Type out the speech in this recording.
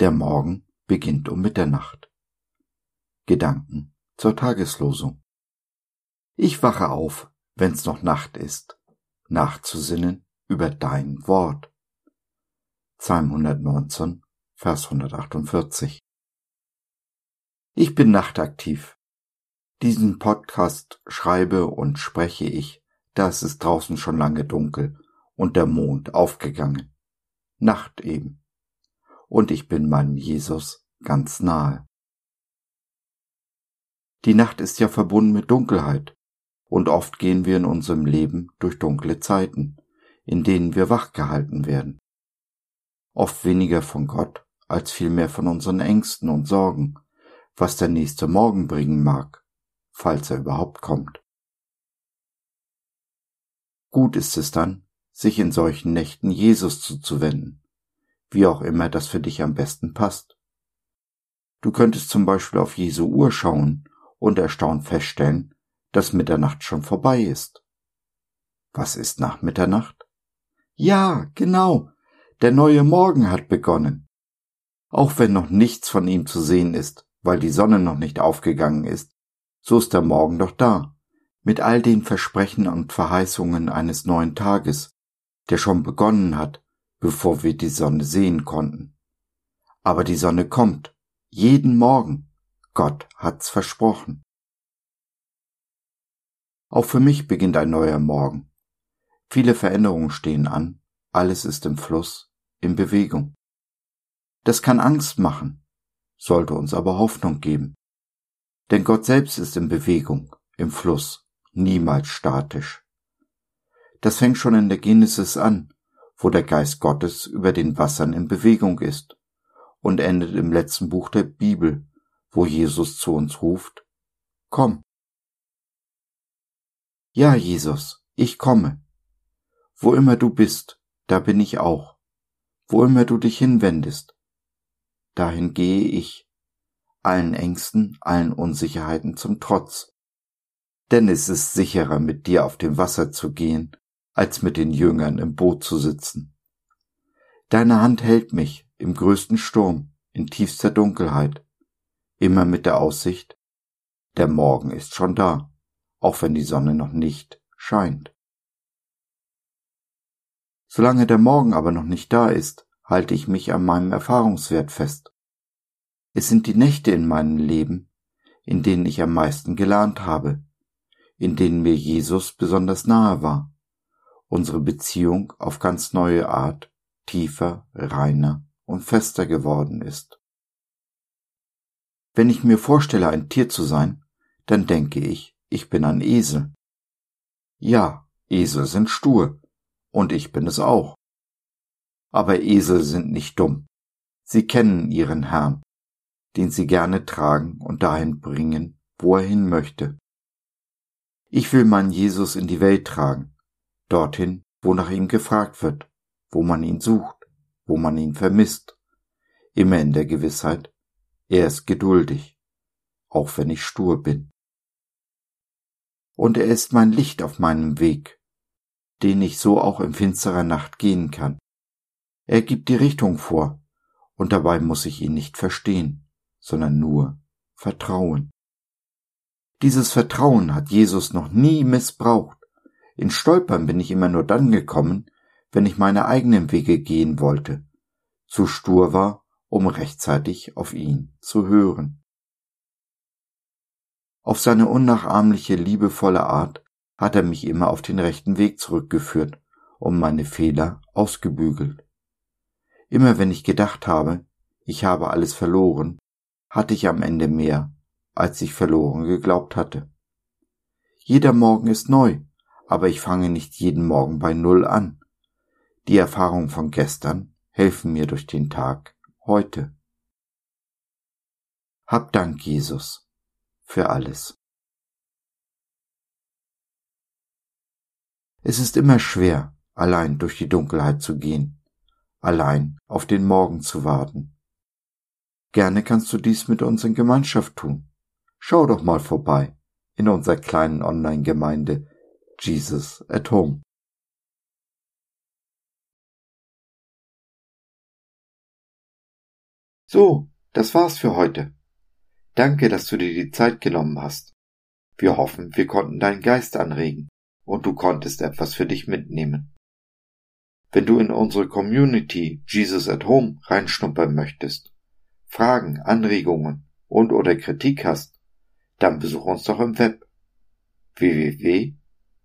Der Morgen beginnt um Mitternacht. Gedanken zur Tageslosung. Ich wache auf, wenn's noch Nacht ist, nachzusinnen über dein Wort. Psalm 119, Vers 148. Ich bin nachtaktiv. Diesen Podcast schreibe und spreche ich, da es ist draußen schon lange dunkel und der Mond aufgegangen. Nacht eben. Und ich bin meinem Jesus ganz nahe. Die Nacht ist ja verbunden mit Dunkelheit, und oft gehen wir in unserem Leben durch dunkle Zeiten, in denen wir wachgehalten werden. Oft weniger von Gott als vielmehr von unseren Ängsten und Sorgen, was der nächste Morgen bringen mag, falls er überhaupt kommt. Gut ist es dann, sich in solchen Nächten Jesus zuzuwenden, wie auch immer das für dich am besten passt. Du könntest zum Beispiel auf Jesu Uhr schauen und erstaunt feststellen, dass Mitternacht schon vorbei ist. Was ist nach Mitternacht? Ja, genau, der neue Morgen hat begonnen. Auch wenn noch nichts von ihm zu sehen ist, weil die Sonne noch nicht aufgegangen ist, so ist der Morgen doch da, mit all den Versprechen und Verheißungen eines neuen Tages, der schon begonnen hat, bevor wir die Sonne sehen konnten. Aber die Sonne kommt, jeden Morgen. Gott hat's versprochen. Auch für mich beginnt ein neuer Morgen. Viele Veränderungen stehen an, alles ist im Fluss, in Bewegung. Das kann Angst machen, sollte uns aber Hoffnung geben. Denn Gott selbst ist in Bewegung, im Fluss, niemals statisch. Das fängt schon in der Genesis an, wo der Geist Gottes über den Wassern in Bewegung ist und endet im letzten Buch der Bibel, wo Jesus zu uns ruft, Komm. Ja, Jesus, ich komme. Wo immer du bist, da bin ich auch. Wo immer du dich hinwendest, dahin gehe ich, allen Ängsten, allen Unsicherheiten zum Trotz. Denn es ist sicherer, mit dir auf dem Wasser zu gehen, als mit den Jüngern im Boot zu sitzen. Deine Hand hält mich im größten Sturm, in tiefster Dunkelheit, immer mit der Aussicht, der Morgen ist schon da, auch wenn die Sonne noch nicht scheint. Solange der Morgen aber noch nicht da ist, halte ich mich an meinem Erfahrungswert fest. Es sind die Nächte in meinem Leben, in denen ich am meisten gelernt habe, in denen mir Jesus besonders nahe war, unsere Beziehung auf ganz neue Art tiefer, reiner und fester geworden ist. Wenn ich mir vorstelle, ein Tier zu sein, dann denke ich, ich bin ein Esel. Ja, Esel sind stur, und ich bin es auch. Aber Esel sind nicht dumm. Sie kennen ihren Herrn, den sie gerne tragen und dahin bringen, wo er hin möchte. Ich will meinen Jesus in die Welt tragen, dorthin, wo nach ihm gefragt wird, wo man ihn sucht, wo man ihn vermisst, immer in der Gewissheit, er ist geduldig, auch wenn ich stur bin. Und er ist mein Licht auf meinem Weg, den ich so auch in finsterer Nacht gehen kann. Er gibt die Richtung vor, und dabei muss ich ihn nicht verstehen, sondern nur Vertrauen. Dieses Vertrauen hat Jesus noch nie missbraucht. In Stolpern bin ich immer nur dann gekommen, wenn ich meine eigenen Wege gehen wollte, zu stur war, um rechtzeitig auf ihn zu hören. Auf seine unnachahmliche, liebevolle Art hat er mich immer auf den rechten Weg zurückgeführt und meine Fehler ausgebügelt. Immer wenn ich gedacht habe, ich habe alles verloren, hatte ich am Ende mehr, als ich verloren geglaubt hatte. Jeder Morgen ist neu, aber ich fange nicht jeden Morgen bei Null an. Die Erfahrungen von gestern helfen mir durch den Tag heute. Hab Dank, Jesus, für alles. Es ist immer schwer, allein durch die Dunkelheit zu gehen allein auf den Morgen zu warten. Gerne kannst du dies mit uns in Gemeinschaft tun. Schau doch mal vorbei in unserer kleinen Online-Gemeinde Jesus at Home. So, das war's für heute. Danke, dass du dir die Zeit genommen hast. Wir hoffen, wir konnten deinen Geist anregen und du konntest etwas für dich mitnehmen. Wenn du in unsere Community Jesus at Home reinschnuppern möchtest, Fragen, Anregungen und oder Kritik hast, dann besuch uns doch im Web